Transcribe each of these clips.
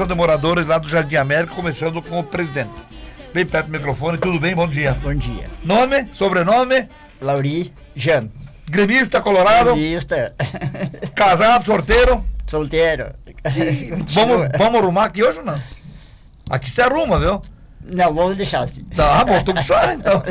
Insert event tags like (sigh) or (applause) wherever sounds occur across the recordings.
Associação de Moradores lá do Jardim América, começando com o presidente. Bem perto do microfone, tudo bem? Bom dia. Bom dia. Nome, sobrenome? Lauri Jan. Gremista colorado? Gremista. (laughs) Casado, sorteiro? Solteiro. vamos, vamos arrumar aqui hoje ou não? Aqui se arruma, viu? Não, vamos deixar assim. Tá bom, tô com senhora então. (laughs)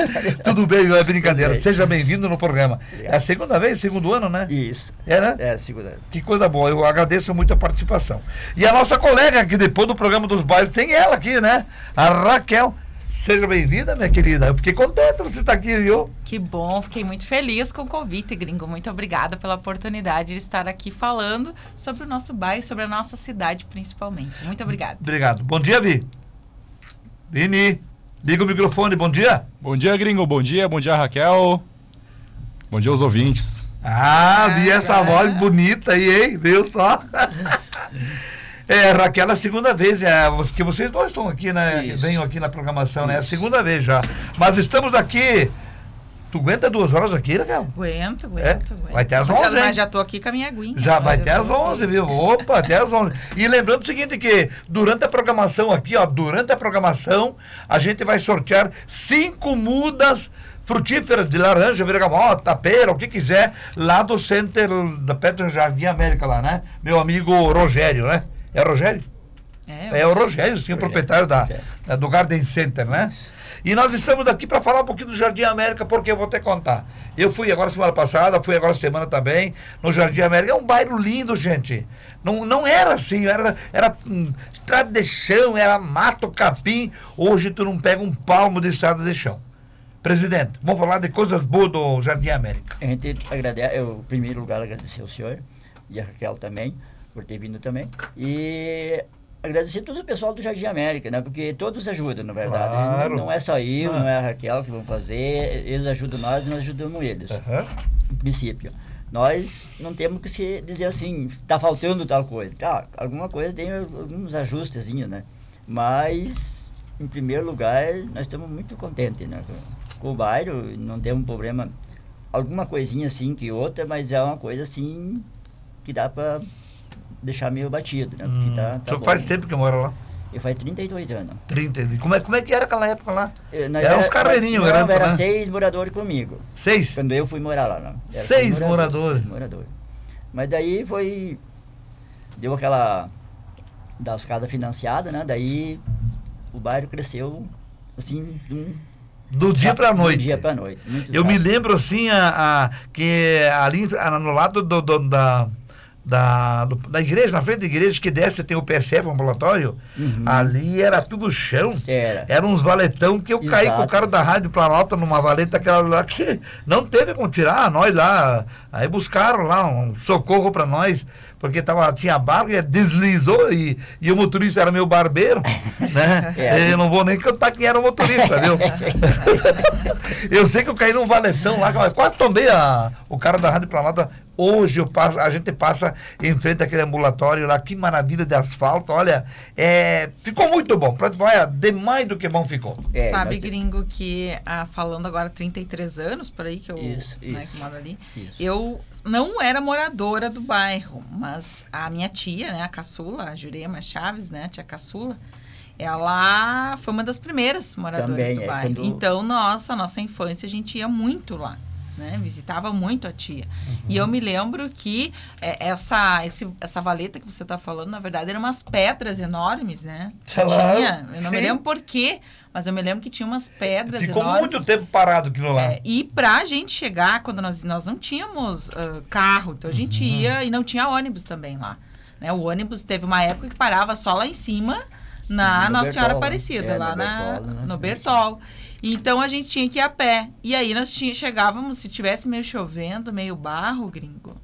(laughs) Tudo bem, é brincadeira. Seja bem-vindo no programa. É a segunda vez, segundo ano, né? Isso. É, né? É, segunda. Que coisa boa, eu agradeço muito a participação. E a nossa colega, que depois do programa dos bairros, tem ela aqui, né? A Raquel. Seja bem-vinda, minha querida. Eu fiquei contente você estar aqui, viu? Que bom, fiquei muito feliz com o convite, gringo. Muito obrigada pela oportunidade de estar aqui falando sobre o nosso bairro, sobre a nossa cidade, principalmente. Muito obrigada. Obrigado. Bom dia, Vi. Vini, liga o microfone, bom dia. Bom dia, gringo. Bom dia, bom dia, Raquel. Bom dia aos ouvintes. Ah, vi essa voz bonita aí, hein? Viu só? (laughs) É, Raquel, é a segunda vez é, que vocês dois estão aqui, né? Isso. Venham aqui na programação, né? É a segunda vez já. Mas estamos aqui. Tu aguenta duas horas aqui, Raquel? Aguento, aguento, É? aguento. Vai até às Mas já- 11, hein? Mas já tô aqui com a minha aguinha. Já vai até às tô 11, aqui. viu? Opa, até às 11. E lembrando o seguinte que durante a programação aqui, ó, durante a programação, a gente vai sortear cinco mudas frutíferas de laranja, bergamota, pera, o que quiser, lá do center, da perto do Jardim América lá, né? Meu amigo Rogério, né? É Rogério? É, É o Rogério, sim, o proprietário da, da- do Garden Center, né? E nós estamos aqui para falar um pouquinho do Jardim América, porque eu vou te contar. Eu fui agora semana passada, fui agora semana também, no Jardim América. É um bairro lindo, gente. Não, não era assim, era, era hum, de chão, era mato, capim. Hoje tu não pega um palmo de estrada de chão. Presidente, vamos falar de coisas boas do Jardim América. A gente agradece, eu, em primeiro lugar, agradecer ao senhor e a Raquel também, por ter vindo também. E agradecer todo o pessoal do Jardim América, né? Porque todos ajudam, na verdade. Claro. Não, não é só eu, Ah. não é a Raquel que vão fazer, eles ajudam nós e nós ajudamos eles. Em princípio. Nós não temos que se dizer assim, está faltando tal coisa. Tá, alguma coisa tem alguns ajustezinhos, né? Mas, em primeiro lugar, nós estamos muito contentes, né? Com o bairro, não temos problema. Alguma coisinha assim que outra, mas é uma coisa assim que dá para deixar meio batido, né? Porque Hum. tá, tá senhor bom. faz tempo que mora lá? Eu faz 32 anos. 30. Como é, como é que era aquela época lá? Eu- nós Era uns carreirinhos não, grandes, Era né? seis moradores comigo. Seis? Quando eu fui morar lá, não. Era Seis moradores. seis moradores. Mas daí foi. Deu aquela. Das casas financiadas, né? Daí o bairro cresceu assim um. Do dia pra do noite. dia pra noite. Muito Eu me fácil. lembro assim, a, a- que ali a- no lado do, do- da, da, do- da igreja, na frente da igreja, que desce tem o PSF, o ambulatório, Uhum. ali era tudo chão. Era. Era uns valetão que eu caí com o Exato. cara da Rádio Planalta numa valeta aquela lá que não teve como tirar nós lá. Aí buscaram lá um socorro pra nós, porque tava, tinha e deslizou e, e o motorista era meu barbeiro, (laughs) né? É. Eu não vou nem cantar quem era o motorista, viu? (laughs) eu sei que eu caí num valetão lá, quase tombei a, o cara da Rádio Planalta. Hoje eu passo, a gente passa em frente àquele ambulatório lá, que maravilha de asfalto, olha, é, ficou muito bom, olha, demais do que bom ficou. É, Sabe, gringo, que ah, falando agora 33 anos por aí que eu Isso, né, isso. que moro ali, Isso. eu não era moradora do bairro, mas a minha tia, né, a caçula, a Jurema Chaves, né, a tia caçula, ela foi uma das primeiras moradoras Também, do é, bairro. quando- Então, nossa, nossa infância a gente ia muito lá. Né, visitava muito a tia. E eu me lembro que é, essa, esse, essa valeta que você está falando, na verdade, eram umas pedras enormes, né? Tinha, eu não me sim. lembro por quê, mas eu me lembro que tinha umas pedras Ficou enormes. muito tempo parado aquilo lá. É, e pra gente chegar, quando nós, nós não tínhamos ah, carro, então a gente Uhum. ia e não tinha ônibus também lá. Né? O ônibus teve uma época que parava só lá em cima, na No Nossa Senhora né? Aparecida, É, lá no na, Bertol, né? no Bertol. Então a gente tinha que ir a pé. E aí nós tinha, chegávamos, se tivesse meio chovendo, meio barro, gringo,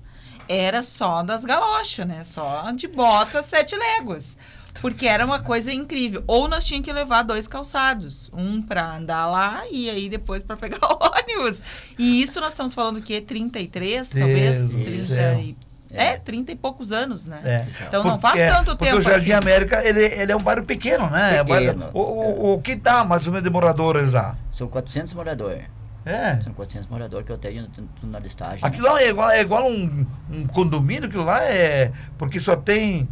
era só das galochas, né? Só de bota, sete léguas. Porque era uma coisa incrível. Ou nós tínhamos que levar dois calçados. Um pra andar lá e aí depois pra pegar o (laughs) ônibus. E isso nós estamos falando o quê? 33, talvez? Deus do 30 céu. e... É, 30 e poucos anos, né? É. Então não faz Porque- tanto porque tempo o Jardim assim. América, ele, ele é um bairro pequeno, né? É um bairro- Pequeno. o, o, o que dá mais ou menos de moradores lá? São 400 moradores. É. São 400 moradores que eu tenho na listagem. Aquilo lá é igual, é igual um, um condomínio, aquilo lá é. Porque só tem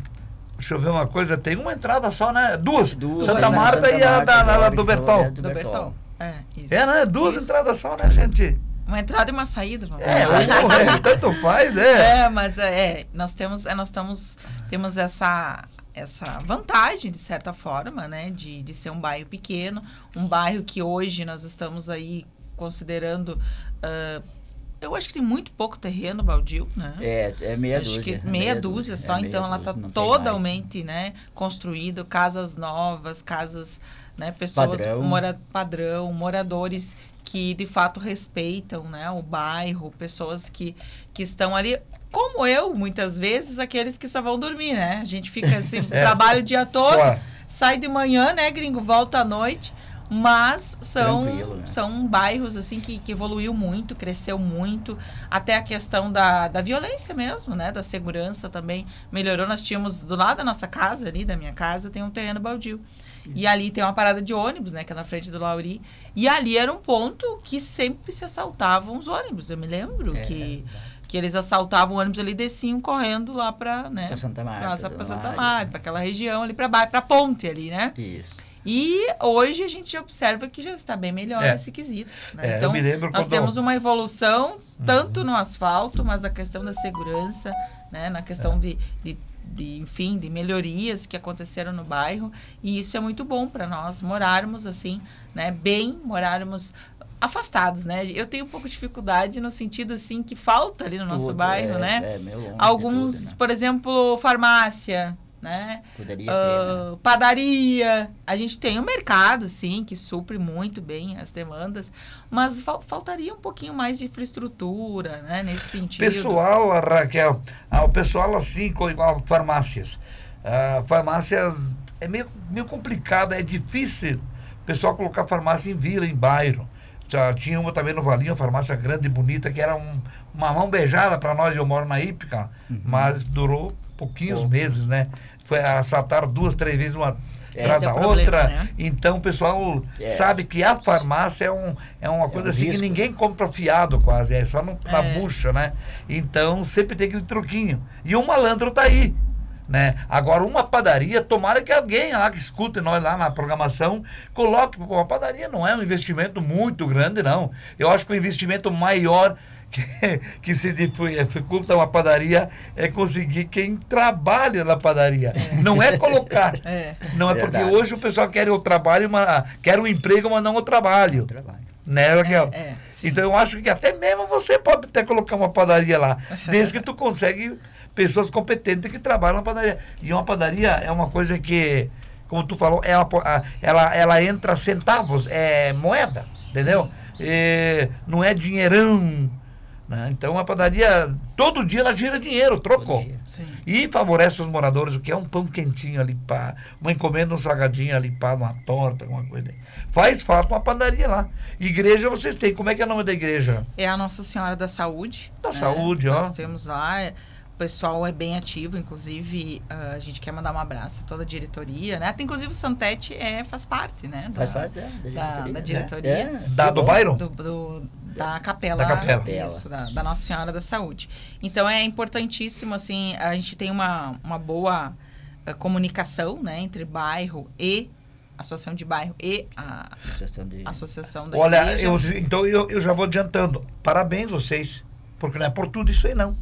Deixa eu ver uma coisa, tem uma entrada só, né? Duas. Duas, Santa né? Marta Santa e a Marta, da, da- agora do Bertol. né? Do. Bertol. É, isso. É, né? Duas Isso. entradas só, né, gente? Uma entrada e uma saída. vamos É, ou (laughs) é, tanto faz, né? É, mas é, nós temos, é, nós estamos, temos essa, essa vantagem, de certa forma, né, de, de ser um bairro pequeno, um bairro que hoje nós estamos aí considerando, ah, eu acho que tem muito pouco terreno baldio, né? É, é meia Acho dúzia. que meia, dúzia só, é meia então ela está tem totalmente, né, construído, casas novas, casas, né, pessoas Padrão. mora, padrão, moradores que de fato respeitam, né, o bairro, pessoas que, que estão ali, como eu, muitas vezes, aqueles que só vão dormir, né? A gente fica assim, (laughs) É. trabalha o dia todo, Fora. sai de manhã, né, gringo, volta à noite, mas são, né? são bairros assim que, que evoluiu muito, cresceu muito, até a questão da, da violência mesmo, né, da segurança também melhorou. Nós tínhamos do lado da nossa casa ali, da minha casa, tem um terreno baldio. E ali tem uma parada de ônibus, né, que é na frente do Lauri. E ali era um ponto que sempre se assaltavam os ônibus. Eu me lembro É, que, que eles assaltavam o ônibus ali e desciam correndo lá para, né, Pra Santa Marta, pra, pra Santa. Marta, para aquela região ali para baixo, para ponte ali, né? Isso. E hoje a gente observa que já está bem melhor É. esse quesito. né? É, eu então, me lembro nós temos uma evolução tanto no asfalto, mas na questão da segurança, né? na questão de, de, de, enfim, de melhorias que aconteceram no bairro. E isso é muito bom para nós morarmos assim, né? bem, morarmos afastados, né? Eu tenho um pouco de dificuldade no sentido assim que falta ali no nosso Tudo, bairro, é, né? É, longe Alguns, tudo, né? por exemplo, farmácia, né? Poderia ter, né? Ah, padaria. A gente tem um mercado, sim, que supre muito bem as demandas, mas fal- faltaria um pouquinho mais de infraestrutura, né, nesse sentido. Pessoal, a Raquel, ah, o pessoal assim, com igual farmácias. Ah, farmácias é meio, meio complicado, é difícil o pessoal colocar farmácia em vila, em bairro. Já tinha uma também no Valinho, uma farmácia grande e bonita, que era um- uma mão beijada para nós, eu moro na Ípica, mas durou pouquinhos Pouco. meses, né? Foi assaltaram duas, três vezes uma atrás é da problema, outra. né? Então o pessoal É. sabe que a farmácia é, um, é uma coisa um assim que risco. ninguém compra fiado quase, é só no, na É. bucha, né? Então sempre tem aquele truquinho. E o malandro tá aí. Né? Agora, uma padaria, tomara que alguém lá que escute nós lá na programação, coloque. Pô, uma padaria não é um investimento muito grande, não. Eu acho que o investimento maior que, (laughs) que se dificulta uma padaria é conseguir quem trabalha na padaria. Não é colocar. (laughs) É. Não é porque Verdade. hoje o pessoal quer o trabalho, mas quer o emprego, mas não o trabalho. Trabalho. Né, Raquel? É, é, então eu acho que até mesmo você pode até colocar uma padaria lá, (laughs) desde que tu consegue pessoas competentes que trabalham na padaria. E uma padaria é uma coisa que, como tu falou, é uma, ela, ela entra centavos, é moeda, entendeu? É, não é dinheirão. Né? Então a padaria, todo dia ela gira dinheiro, trocou. Dia. E favorece os moradores, o que é um pão quentinho ali, pá, uma encomenda, um salgadinho ali, pá, uma torta, alguma coisa. Faz falta uma padaria lá. Igreja vocês têm, como é que é o nome da igreja? É a Nossa Senhora da Saúde. Da né? Saúde, ó. Nós temos lá. É, O pessoal é bem ativo, inclusive ah, a gente quer mandar um abraço a toda a diretoria, né? Até, inclusive o Santete é, faz parte, né? Faz da- parte é, da da- diretoria. da né? diretoria. É, Da- do bairro? do, do- da capela, Da capela. isso, da, da Nossa Senhora da Saúde. Então é importantíssimo assim, a gente tem uma, uma boa eh, comunicação, né, entre bairro e associação de bairro e a Associação de... associação da Olha, eu, então eu, eu já vou adiantando. Parabéns vocês, porque não é por tudo isso aí, não.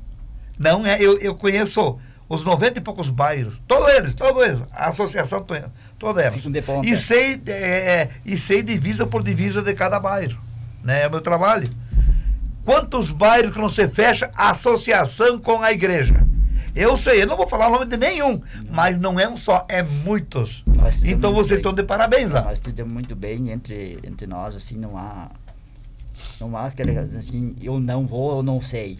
Não é, eu, eu conheço os 90 e poucos bairros, todos eles, todos eles, a associação, to- todas elas. E sei, é, e sei divisa por divisa de cada bairro. Né? É o meu trabalho. Quantos bairros que não se fecha associação com a igreja? Eu sei, eu não vou falar o nome de nenhum, mas não é um só, é muitos. Então vocês estão de parabéns lá. Nós lidamos muito bem entre, entre nós, assim, não há. Não há aquela assim, eu não vou, eu não sei.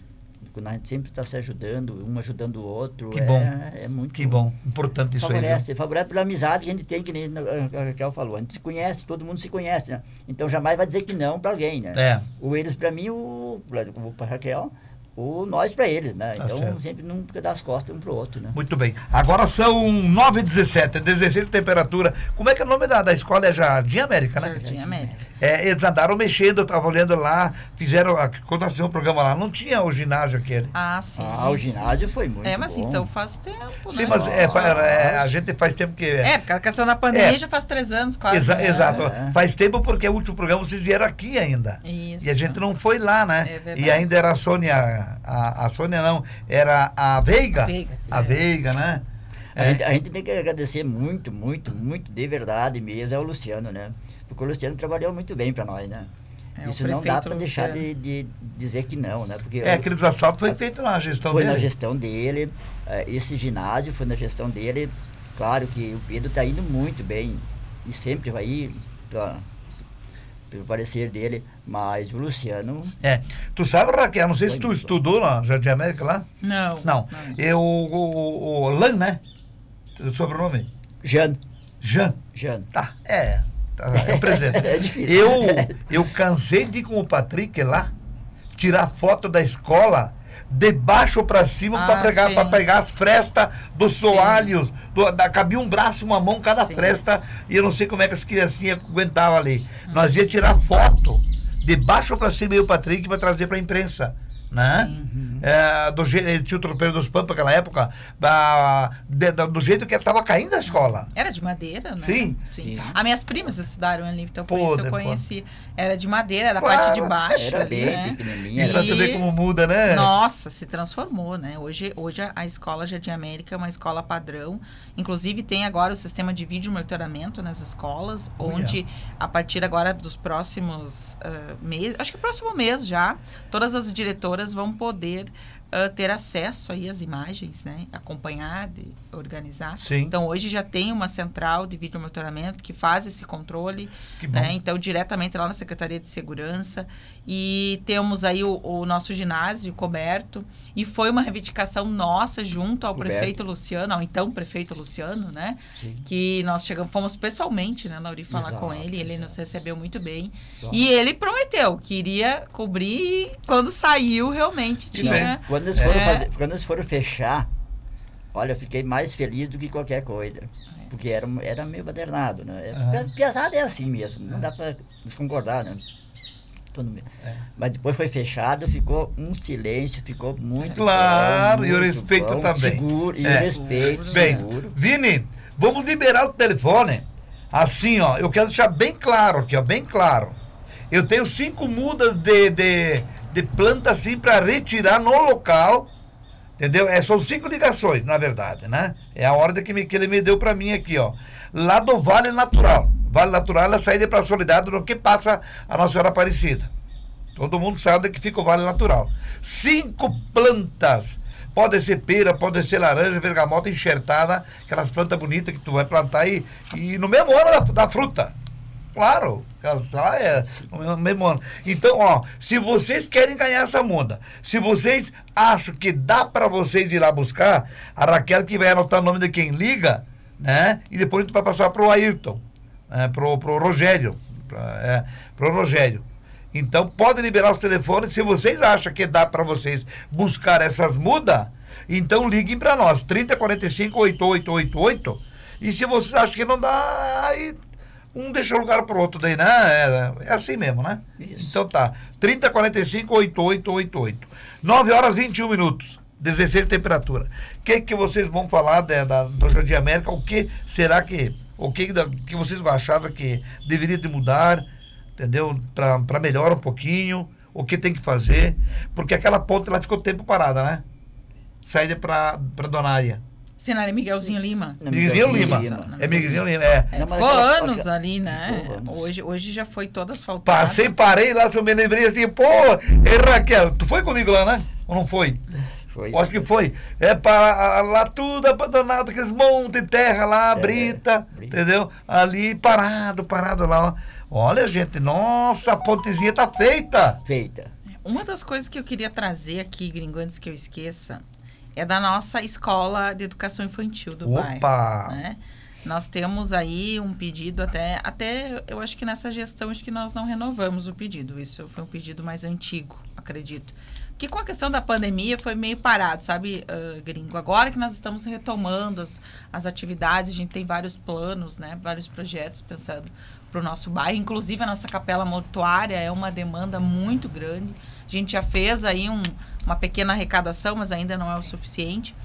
A gente sempre está se ajudando, um ajudando o outro. Que é, bom. É muito Que bom, importante isso aí. viu? Favorece, favorece pela amizade que a gente tem, que nem a Raquel falou. A gente se conhece, todo mundo se conhece, né? Então jamais vai dizer que não para alguém, né? É. O eles para mim, o, o para Raquel, o nós para eles, né? Tá então certo. sempre nunca dá as costas um pro outro, né? Muito bem. Agora são 9 h 17, 16 de temperatura. Como é que é o nome da, da escola? É Jardim América, né? Jardim América. É, eles andaram mexendo, eu estava olhando lá, fizeram, a- quando nós fizemos o programa lá, não tinha o ginásio aquele. Ah, sim. Ah, o sim. ginásio foi muito É, mas bom. então faz tempo, Sim, né? mas é, é, a gente faz tempo que... É, porque a questão da pandemia É. já faz três anos quase. Exa- né? Exato. É. Faz tempo porque o último programa vocês vieram aqui ainda. Isso. E a gente não foi lá, né? É verdade. e ainda era a Sônia, a, a Sônia não, era a Veiga. Veiga, A é. Veiga, né? A, É. gente, a gente tem que agradecer muito, muito, muito de verdade mesmo ao Luciano, né? Porque o Luciano trabalhou muito bem para nós, né? É, o Isso não dá para deixar de, de dizer que não, né? Porque É, aqueles assaltos foi feito na gestão foi dele. na gestão dele, eh, esse ginásio foi na gestão dele. Claro que o Pedro está indo muito bem e sempre vai ir pra, pelo parecer dele, mas o Luciano É. Tu sabe, Raquel, não sei se tu estudou na Jardim América lá? Não. Não. Eu, o, o, o Lan, né? O sobrenome? Jan, Jean. Jan. Tá, é. Tá, é o presente. (laughs) É difícil. Eu, eu cansei de ir com o Patrick lá, tirar foto da escola, de baixo pra cima, Ah, pra, pegar, as frestas dos soalhos. Do, da, cabia um braço, uma mão, cada Sim. fresta. E eu não sei como é que as criancinhas aguentavam ali. Nós ia tirar foto de baixo pra cima e o Patrick pra trazer pra imprensa. Né? É, do jeito, ele tinha o tropeiro dos Pampas naquela época, da, de- da- do jeito que estava caindo a escola. Era de madeira, né? Sim. Sim. As minhas primas estudaram ali, então por Pô, isso eu depois- conheci. Era de madeira, era a Claro, parte de baixo Era ali, bem né? pequenininha. E pra tu ver como muda, né? Nossa, se transformou, né? Hoje, hoje a- a escola Jardim América é uma escola padrão. Inclusive tem agora o sistema de vídeo monitoramento nas escolas, Olha. onde a partir agora dos próximos meses, acho que próximo mês já, todas as diretoras vão poder ah, ter acesso aí às imagens, né? Acompanhar, de organizar. Sim. Então hoje já tem uma central de vídeo monitoramento que faz esse controle né? Então, diretamente lá na Secretaria de Segurança. E temos aí o, o nosso ginásio coberto. E foi uma reivindicação nossa junto ao Coberto. prefeito Luciano, ao então prefeito Luciano, né? Sim. Que nós chegamos, fomos pessoalmente, né, Lauri, falar Exato, com ele. Ele exato. nos recebeu muito bem. Exato. E ele prometeu que iria cobrir e quando saiu, realmente tinha. bem. Quando eles, foram É. fazer- quando eles foram fechar, olha, eu fiquei mais feliz do que qualquer coisa. Porque era, era meio badernado, né? Aham. Piazada é assim mesmo, não dá para desconcordar, né? É. Mas depois foi fechado, ficou um silêncio, ficou muito Claro, bom, e o muito respeito bom, também. Seguro, e É. o respeito, Bem, seguro. Vini, vamos liberar o telefone. Assim, ó, eu quero deixar bem claro aqui, ó, bem claro. Eu tenho cinco mudas de, de, de planta assim para retirar no local. Entendeu? É, são cinco ligações, na verdade, né? É a ordem que, me- que ele me deu para mim aqui, ó. Lá do Vale Natural. Vale Natural a saída para a Soledade no que passa a Nossa Senhora Aparecida. Todo mundo sabe que fica o Vale Natural. Cinco plantas. Pode ser pera, pode ser laranja, vergamota enxertada, aquelas plantas bonitas que tu vai plantar e, e no mesmo ano da, da fruta. Claro, é no mesmo ano. Então, ó, se vocês querem ganhar essa muda, se vocês acham que dá para vocês ir lá buscar, a Raquel que vai anotar o nome de quem liga, né? E depois a gente vai passar pro Ayrton, né? pro, pro Rogério, pra, é, pro Rogério. Então, pode liberar os telefones. Se vocês acham que dá para vocês buscar essas mudas, então liguem para nós, 3045 8888. E se vocês acham que não dá, aí um deixa o lugar pro outro daí, né? É, é assim mesmo, né? Isso. Então tá. 3045 8888. 9 horas 21 minutos. 16 de temperatura. O que, que vocês vão falar da, da- do Jardim América? O que será que. O que, que vocês achavam que deveria de mudar? Entendeu? Para melhorar um pouquinho. O que tem que fazer? Porque aquela ponte lá ficou tempo parada, né? Saída para Donária. Sinal é Miguelzinho Lima. Não, Miguelzinho Miguelzinho Lima. Lima. É Miguelzinho Lima, é. É, ficou anos aquela- ali, né? Hoje, hoje já foi toda asfaltada. Passei, parei lá, se eu me lembrei assim, pô, ei Raquel, tu foi comigo lá, né? Ou não foi? Foi. Acho que foi. É para lá tudo abandonado, aqueles montes de terra lá, É, brita, brita. entendeu? Ali parado, parado lá. Olha, gente, nossa, a pontezinha tá feita. Feita. Uma das coisas que eu queria trazer aqui, gringo, antes que eu esqueça, é da nossa escola de educação infantil do bairro. Opa! né? Nós temos aí um pedido até, até eu acho que nessa gestão acho que nós não renovamos o pedido. Isso foi um pedido mais antigo, acredito. Que com a questão da pandemia foi meio parado, sabe, uh, gringo? Agora que nós estamos retomando as, as atividades, a gente tem vários planos, né? Vários projetos pensando para o nosso bairro. Inclusive, a nossa capela mortuária é uma demanda muito grande. A gente já fez aí um, uma pequena arrecadação, mas ainda não é o suficiente.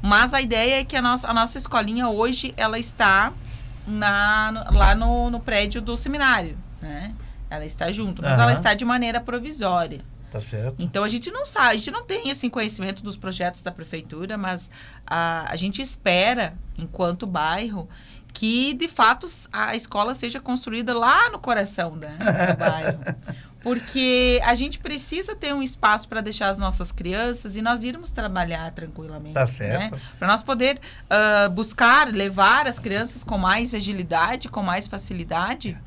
Mas a ideia é que a nossa, a nossa escolinha hoje, ela está na, lá no, no prédio do seminário, né? Ela está junto, mas Aham. ela está de maneira provisória. Tá certo. Então a gente não sabe, a gente não tem assim conhecimento dos projetos da prefeitura, mas a, a gente espera, enquanto bairro, que de fato a escola seja construída lá no coração né, do bairro. (laughs) Porque a gente precisa ter um espaço para deixar as nossas crianças e nós irmos trabalhar tranquilamente. Tá certo. Para nós poder ah, buscar, levar as crianças com mais agilidade, com mais facilidade.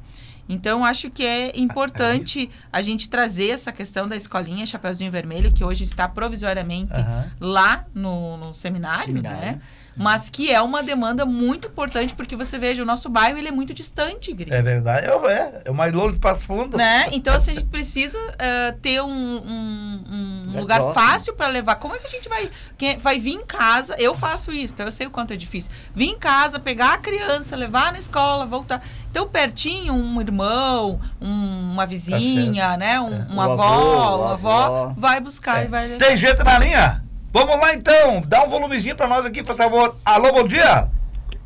Então, acho que é importante a gente trazer essa questão da escolinha Chapeuzinho Vermelho, que hoje está provisoriamente Aham. lá no, no seminário, Seminário. né? Mas que é uma demanda muito importante, porque você veja, o nosso bairro ele é muito distante, Gri. É verdade. Eu, é, é o mais longe de Passo Fundo. Né? Então, assim, a gente precisa eh, ter um, um- um Lugar lugar próximo. fácil para levar. Como é que a gente vai. Quem vai vir em casa? Eu faço isso, então eu sei o quanto é difícil. Vir em casa, pegar a criança, levar na escola, voltar. Então, pertinho, um irmão, um- uma vizinha, né? Um, É. Uma O avó, avô, uma a avó, avó. vai buscar É. e vai levar. Tem gente na linha? Vamos lá então. Dá um volumezinho pra nós aqui, por favor. Alô, bom dia.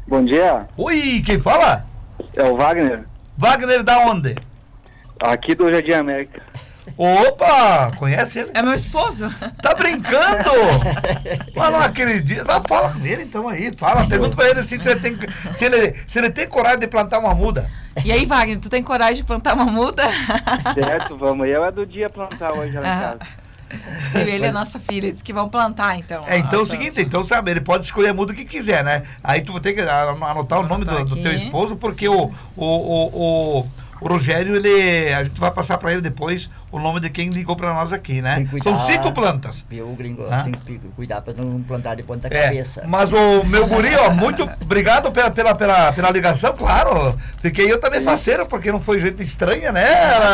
Bom dia, Oi, quem fala? é o Wagner, Wagner da onde? aqui do Jardim América. Opa, conhece ele? É meu esposo? Tá brincando? Mas não acredito. Fala com ele então aí. Fala, pergunta pra ele assim, se, ele tem, se, ele, se ele tem coragem de plantar uma muda. E aí, Wagner, tu tem coragem de plantar uma muda? Certo, vamos. Eu é do dia plantar hoje lá em Ah. casa. (laughs) E ele é nossa filha, diz que vão plantar, então. É, então é o Ah, seguinte, então sabe, ele pode escolher a muda que quiser, né? Aí tu vai ter que anotar o nome do, do teu esposo, porque o, o, o, o, o Rogério, ele. A gente vai passar pra ele depois o nome de quem ligou pra nós aqui, né? Que São cuidar. cinco plantas. Viu, gringo? Ah. Tem que cuidar pra não plantar de ponta É, cabeça. mas o meu guri, ó, muito obrigado pela, pela, pela, pela ligação, claro. Fiquei eu também faceiro, porque não foi gente estranha, né?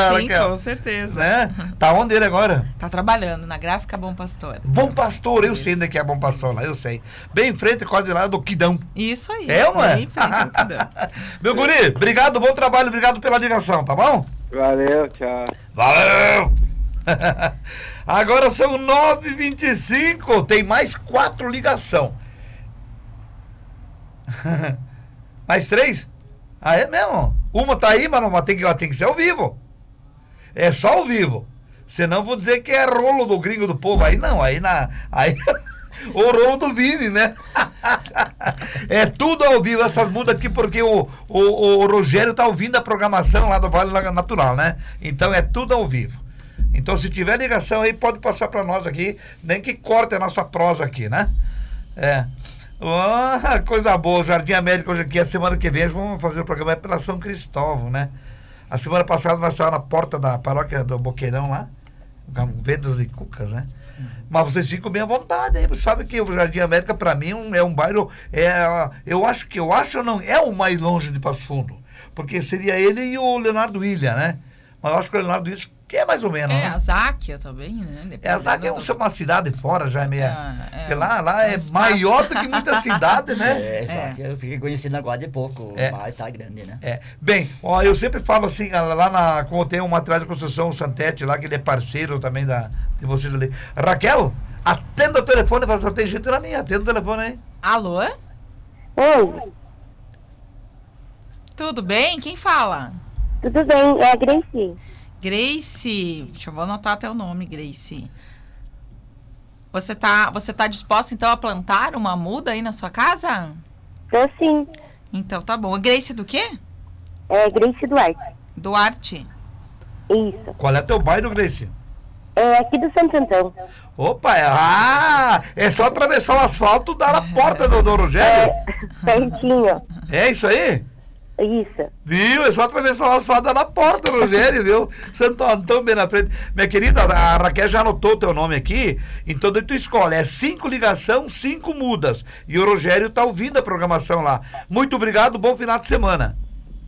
Sim, Raquel? com certeza. né? Tá onde ele agora? Tá trabalhando na gráfica Bom Pastor. Bom Pastor, eu sei onde é que é Bom Pastor lá, eu sei. Bem em frente, quase lá do Quidão. Isso aí. É não é? Aí, frente ao Quidão. (laughs) Meu guri, obrigado, bom trabalho, obrigado pela ligação, tá bom? Valeu, tchau. Valeu! (laughs) Agora são 9h25, tem mais quatro ligação. (laughs) mais três? Ah, é mesmo? Uma tá aí, mas não mas tem que, tem que ser ao vivo. É só ao vivo. Senão vou dizer que é rolo do gringo do povo. Aí não, aí na. Aí. (laughs) o rolo do Vini, né? é tudo ao vivo, essas mudas aqui, porque o, o, o Rogério tá ouvindo a programação lá do Vale Natural, né? Então é tudo ao vivo. Então, se tiver ligação aí, pode passar para nós aqui, nem que corte a nossa prosa aqui, né? É. Ah, coisa boa, Jardim América hoje aqui, a semana que vem vamos fazer o programa é pela São Cristóvão, né? A semana passada nós estávamos na porta da paróquia do Boqueirão lá, com vendas de cucas, né? Mas vocês ficam bem à vontade aí, sabe que o Jardim América para mim é um bairro, é, eu acho que eu acho não é o mais longe de Passo Fundo, porque seria ele e o Leonardo William, né? Mas eu acho que o Leonardo William que é mais ou menos, É, né? a Záquia também, né? É, a Zaga é um- uma cidade fora, já é meio. É, é. Porque lá, lá É um é maior do que muita cidade, né? (laughs) É, exato. Eu fiquei conhecido agora de pouco, É. mas tá grande, né? É. Bem, ó, eu sempre falo assim, lá na. Como tem um material de construção, o Santete lá, que ele é parceiro também da, de vocês ali. Raquel, atenda o telefone, fala, só tem gente na linha, atenda o telefone aí. Alô? Oi, Tudo bem? Quem fala? tudo bem? É a Gracie. Grace. Deixa eu vou anotar até o nome, Grace. Você tá, você tá disposta então a plantar uma muda aí na sua casa? Tô sim. Então tá bom. Grace do quê? É Gracie Duarte. Duarte. Isso. Qual é teu bairro, Grace? É aqui do Santo Antão. Opa, é, ah, é só atravessar o asfalto e dar na (laughs) porta do, do Rogério. É, (laughs) pertinho. É isso aí? Isso. Viu? É só atravessar o asfalto na porta, Rogério, viu? Santo Antão bem na frente. Minha querida, a Raquel já anotou o teu nome aqui, então daí tu escolhe. É cinco ligação, cinco mudas. E o Rogério tá ouvindo a programação lá. Muito obrigado, bom final de semana.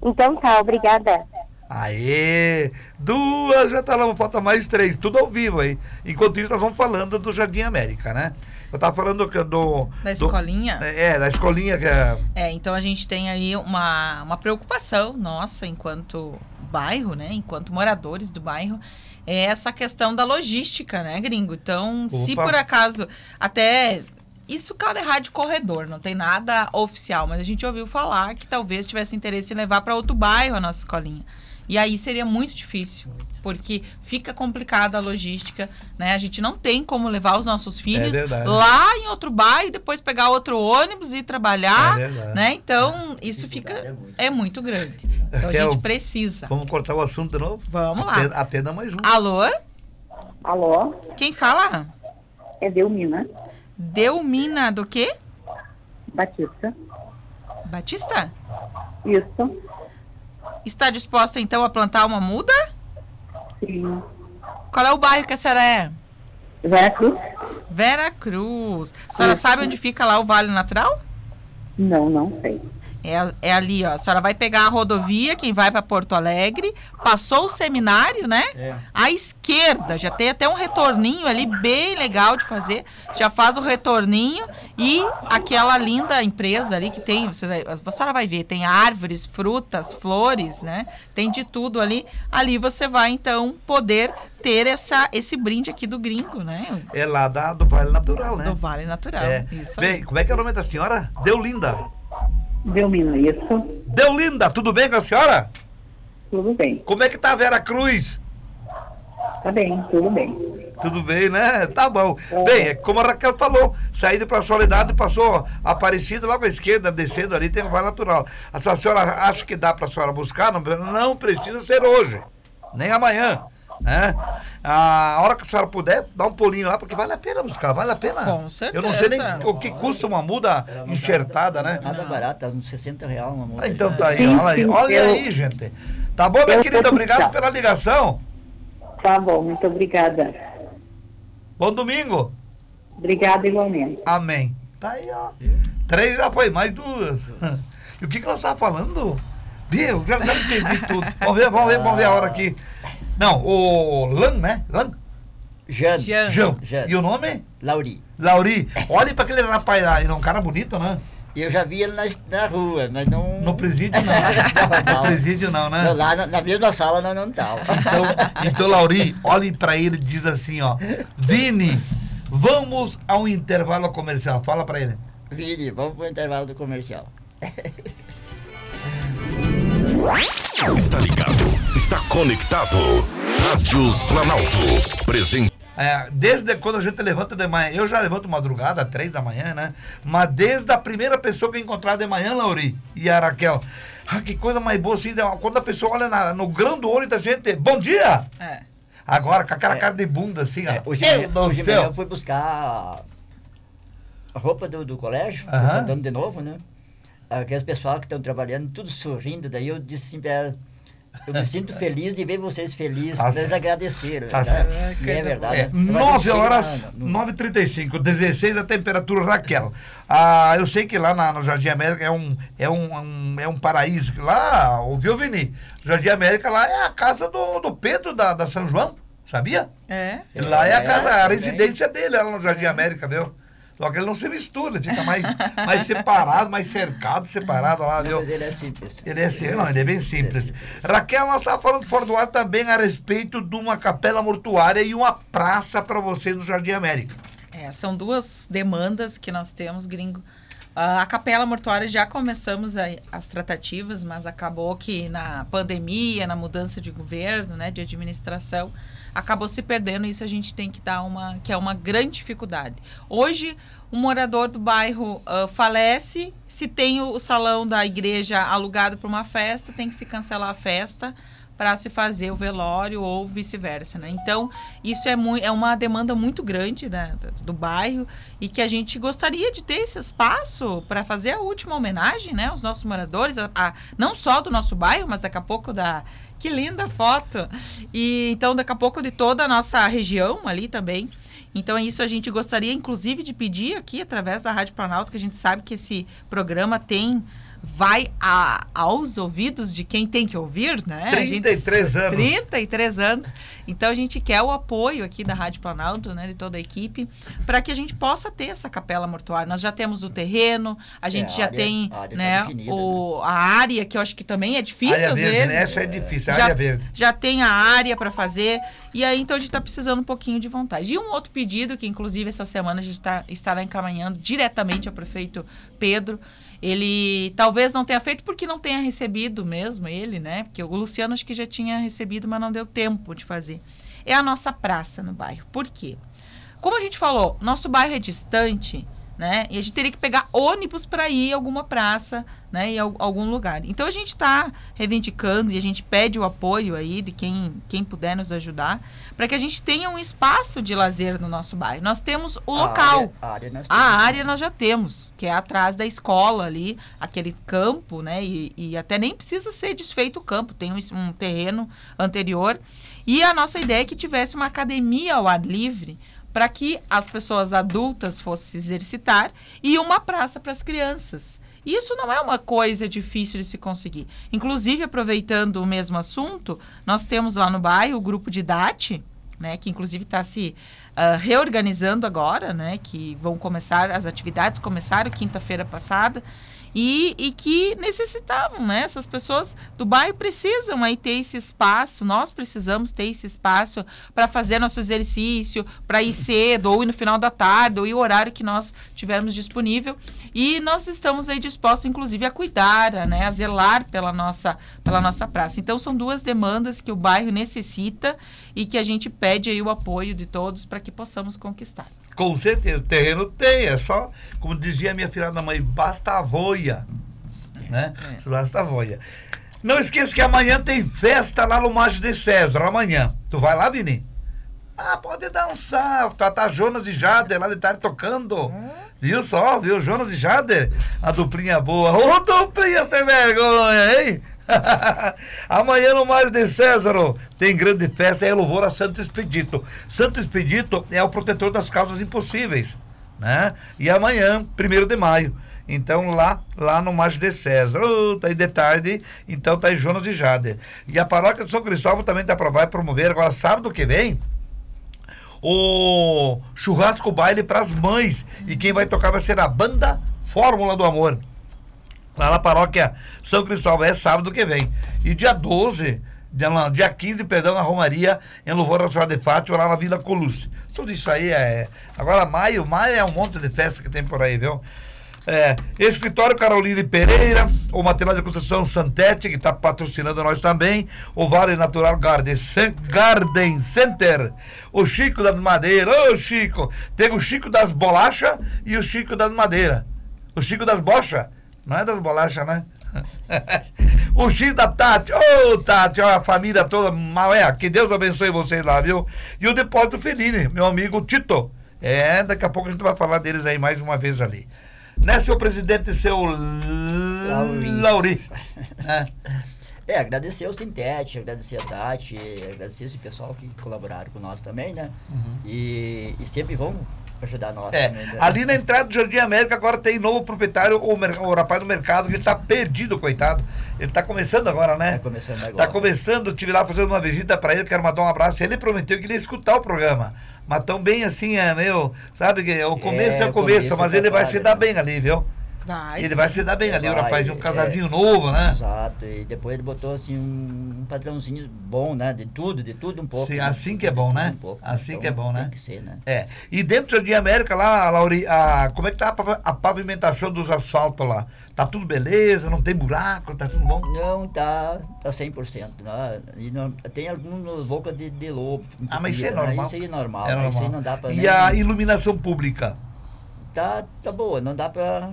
Então tá, obrigada. Aê! Duas, já tá lá, falta mais três, tudo ao vivo aí. Enquanto isso, nós vamos falando do Jardim América, né? Eu tava falando que- do. Da do- escolinha? é, da escolinha que é. É, então a gente tem aí uma, uma preocupação nossa enquanto bairro, né? Enquanto moradores do bairro, é essa questão da logística, né, gringo? Então, se Opa. por acaso até isso, cara, é rádio corredor, não tem nada oficial, mas a gente ouviu falar que talvez tivesse interesse em levar para outro bairro a nossa escolinha. E aí seria muito difícil, porque fica complicada a logística, né? A gente não tem como levar os nossos filhos verdade. lá em outro bairro, depois pegar outro ônibus e trabalhar, É né? Então, isso fica é muito. é muito grande. Então a gente precisa. Vamos cortar o assunto de novo? Vamos lá. Atenda, atenda mais um. Alô? Alô? Quem fala? É Delmina Delmina do quê? Batista. Batista? Isso. Está disposta então a plantar uma muda? Sim. Qual é o bairro que a senhora é? Vera Cruz? Vera Cruz. A senhora sabe onde fica lá o Vale Natural? Não, não sei. É, é ali, ó. A senhora vai pegar a rodovia, quem vai para Porto Alegre, passou o seminário, né? É. À esquerda, já tem até um retorninho ali bem legal de fazer. Já faz o retorninho e aquela linda empresa ali que tem, você vai- a senhora vai ver, tem árvores, frutas, flores, né? Tem de tudo ali. Ali você vai então poder ter essa esse brinde aqui do gringo, né? É lá da, do Vale Natural, né? Do Vale Natural. É. Bem, como é que é o nome da senhora? Deulinda. Delmina, isso. Deulinda, tudo bem com a senhora? Tudo bem. Como é que tá a Vera Cruz? Tá bem, tudo bem. Tudo bem, né? Tá bom. Bem, é como a Raquel falou, saída para a Soledade, passou Aparecida, logo à esquerda, descendo ali, tem o Vale Natural. A senhora acha que dá para a senhora buscar? Não, não precisa ser hoje, nem amanhã. Né? A hora que a senhora puder, dá um pulinho lá, porque vale a pena buscar, vale a pena. Com Eu não sei nem certeza. o que custa uma muda enxertada, né? Nada barato, tá uns 60 reais uma multa. Ah, Então tá aí, olha aí, olha eu- aí, gente. Tá bom, minha eu querida? Obrigado pela ligação. Tá bom, muito obrigada. Bom domingo. Obrigada igualmente. Amém. Tá aí, ó. Três já foi, mais duas. (laughs) E o que, que nós estávamos falando? Viu? Já, já perdi tudo. Vamos ver, vamos ver, vamos ver a hora aqui. Não, o Lan, né? Lan? Jean. Jean. João. Jean. E o nome? Lauri. Lauri. Olha pra aquele rapaz lá. Ele é um cara bonito, né? Eu já vi ele na, na rua, mas não. No presídio não. (laughs) né? Não, No não. presídio não, né? Não, lá na, na mesma sala nós não tava. Então, então Lauri, olhe pra ele e diz assim, ó. Vini, vamos ao intervalo comercial. Fala pra ele. Vini, vamos pro intervalo do comercial. (laughs) Está ligado, está conectado. Rádios Planalto. Presente. É, desde quando a gente levanta de manhã, eu já levanto madrugada, três da manhã, né? Mas desde a primeira pessoa que eu encontrar de manhã, Lauri e a Raquel, ah, que coisa mais boa assim, quando a pessoa olha na- no grão do olho da gente, bom dia! É. Agora, com aquela É. cara de bunda assim, ó. É, hoje, Meu Deus hoje de manhã céu! eu fui buscar a roupa do, do colégio, tá dando de novo, né? Aqueles pessoal que estão trabalhando, tudo sorrindo, daí eu disse assim pra ela, eu me (laughs) sinto feliz de ver vocês felizes, Tá certo. agradeceram. Tá. E é Coisa verdade. É, né? Mas 9 chega horas, no- 9h35, 16 a temperatura, Raquel. Ah, eu sei que lá na- no Jardim América é um, é um, um- é um paraíso. que Lá, ouviu, Vini? Jardim América lá é a casa do, do Pedro da, da São João, sabia? É. Lá é a É, casa, a residência dele, lá no Jardim América, viu? Só que ele não se mistura, fica mais, mais separado, mais cercado, separado lá, Não, viu? mas ele é simples. Ele é não, ele é bem simples. Raquel, nós estávamos falando fora do ar também a respeito de uma capela mortuária e uma praça para vocês no Jardim América. É, são duas demandas que nós temos, gringo. Ah, a capela mortuária já começamos as tratativas, mas acabou que na pandemia, na mudança de governo, né, de administração, acabou se perdendo. Isso a gente tem que dar uma, que é uma grande dificuldade. Hoje, um morador do bairro ah, falece, se tem o salão da igreja alugado para uma festa, tem que se cancelar a festa para se fazer o velório ou vice-versa, né? Então, isso é, mui- é uma demanda muito grande né, do- do bairro e que a gente gostaria de ter esse espaço para fazer a última homenagem, né, aos nossos moradores, a- a- não só do nosso bairro, mas daqui a pouco da que linda foto. E então daqui a pouco de toda a nossa região ali também. Então é isso a gente gostaria inclusive de pedir aqui através da Rádio Planalto, que a gente sabe que esse programa tem vai a- aos ouvidos de quem tem que ouvir, né? A gente- 33 anos. 33 anos. Então a gente quer o apoio aqui da Rádio Planalto, né, de toda a equipe, para que a gente possa ter essa capela mortuária. Nós já temos o terreno, a gente a já área- tem, a área tá né, definida, o, a área que eu acho que também é difícil área às verde, vezes. né? Essa é difícil, a já, área verde. já tem a área para fazer. E aí, então, a gente está precisando um pouquinho de vontade. E um outro pedido, que inclusive essa semana a gente tá, estará encaminhando diretamente ao prefeito Pedro. Ele talvez não tenha feito porque não tenha recebido mesmo ele, né? Porque o Luciano acho que já tinha recebido, mas não deu tempo de fazer. É a nossa praça no bairro. Por quê? Como a gente falou, nosso bairro é distante, né? E a gente teria que pegar ônibus para ir a alguma praça, né? Em al- algum lugar. Então a gente está reivindicando e a gente pede o apoio aí de quem, quem puder nos ajudar para que a gente tenha um espaço de lazer no nosso bairro. Nós temos o A local. área- A área, nós A área nós já temos, que é atrás da escola ali, aquele campo, né? E, e até nem precisa ser desfeito o campo, tem um, um terreno anterior. E a nossa ideia é que tivesse uma academia ao ar livre para que as pessoas adultas fossem se exercitar e uma praça para as crianças. Isso não é uma coisa difícil de se conseguir. Inclusive, aproveitando o mesmo assunto, nós temos lá no bairro o grupo de DAT, né, que inclusive está se ah, reorganizando agora, né, que vão começar, as atividades começaram quinta-feira passada, e, e que necessitavam, né, essas pessoas do bairro precisam aí ter esse espaço, nós precisamos ter esse espaço para fazer nosso exercício, para ir cedo, ou ir no final da tarde, ou ir o horário que nós tivermos disponível, e nós estamos aí dispostos, inclusive, a cuidar, a, né, a zelar pela nossa, pela nossa praça. Então, são duas demandas que o bairro necessita e que a gente pede aí o apoio de todos para que possamos conquistar. Com certeza, terreno tem, é só, como dizia minha filha da mãe, basta a voia. Né? Basta a voia. Não esqueça que amanhã tem festa lá no Mágico de César, amanhã. Tu vai lá, Vini? Ah, pode dançar. Tá, tá Jonas e Jader lá de tarde tocando. Viu só, viu? Jonas e Jader. A duplinha boa. Ô, duplinha sem vergonha, hein? (laughs) Amanhã no Mais de César tem grande festa é louvor a Santo Expedito. Santo Expedito é o protetor das causas impossíveis, né? E amanhã, primeiro de maio. Então lá, lá no Mais de César. Ô, tá aí de tarde, então tá aí Jonas e Jader. E a paróquia de São Cristóvão também tá pra, vai promover agora sábado que vem o churrasco baile para as mães. E quem vai tocar vai ser a banda Fórmula do Amor. Lá na paróquia São Cristóvão, é sábado que vem. E dia 12, dia, não, dia 15, perdão, na Romaria, em louvor à Senhora de Fátima, lá na Vila Colucci. Tudo isso aí é. Agora, maio, maio é um monte de festa que tem por aí, viu? É, escritório Caroline Pereira, o material de construção Santete, que está patrocinando nós também, o Vale Natural Garden, Cen- Garden Center, o Chico das Madeiras, ô Chico, tem o Chico das Bolachas e o Chico das Madeiras. O Chico das Bochas, não é das bolachas, né? (laughs) o Chico da Tati, ô Tati, ó, a família toda, mal é, que Deus abençoe vocês lá, viu? E o Depósito Felini, meu amigo Tito. É, daqui a pouco a gente vai falar deles aí mais uma vez ali. Né, seu presidente, seu Lauri. Lauri. (laughs) É. É, agradecer ao Sintete, agradecer a Tati, agradecer esse pessoal que colaboraram com nós também, né? E, e sempre vão ajudar nós É, também. né? ali na entrada do Jardim América agora tem novo proprietário, o, o rapaz do mercado, que está perdido, coitado. Ele está começando agora, né? Tá começando agora. Tá começando, tive lá fazendo uma visita para ele, quero mandar um abraço. Ele prometeu que ele ia escutar o programa. Mas tão bem assim, é meio, sabe que o começo é, É, o começo, começo mas ele vai se dar bem ali, viu? Vai. ele sim. vai se dar bem ali, o Vai, rapazinho, um é. casadinho novo, né? Exato, e depois ele botou assim um, um padrãozinho bom, né? De tudo, de tudo um pouco. Sim, né? assim que é De bom, né? um pouco, Assim que é bom, né? Tem que ser, né? É. E dentro do Jardim América, lá, Lauri, a, como é que tá a pav- a pavimentação dos asfaltos lá? Tá tudo beleza? Não tem buraco? Tá tudo bom? Não, tá, tá 100%. Né? E não, tem algumas bocas de, de lobo. Ah, mas isso é né? normal. Isso aí é normal. É né? Isso aí normal. não dá pra E nem- a iluminação pública? Tá, tá boa, não dá pra...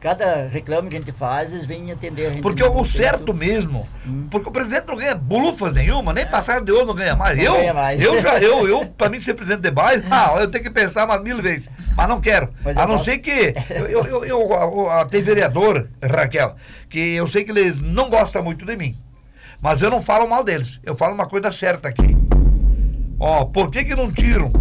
Cada reclame que a gente faz, eles vêm atender a gente. Porque o tempo. certo mesmo, Hum. porque o presidente não ganha bulufas nenhuma, nem passagem de ouro não ganha mais. Não eu, ganha mais. eu já, eu, eu, (laughs) pra mim ser presidente de ah, eu tenho que pensar umas mil vezes, mas não quero. Mas a eu não posso- ser que, eu, eu, eu, eu- eu- eu- tem vereador, Raquel, que eu sei que eles não gostam muito de mim, mas eu não falo mal deles, eu falo uma coisa certa aqui. Ó, por que que não tiram?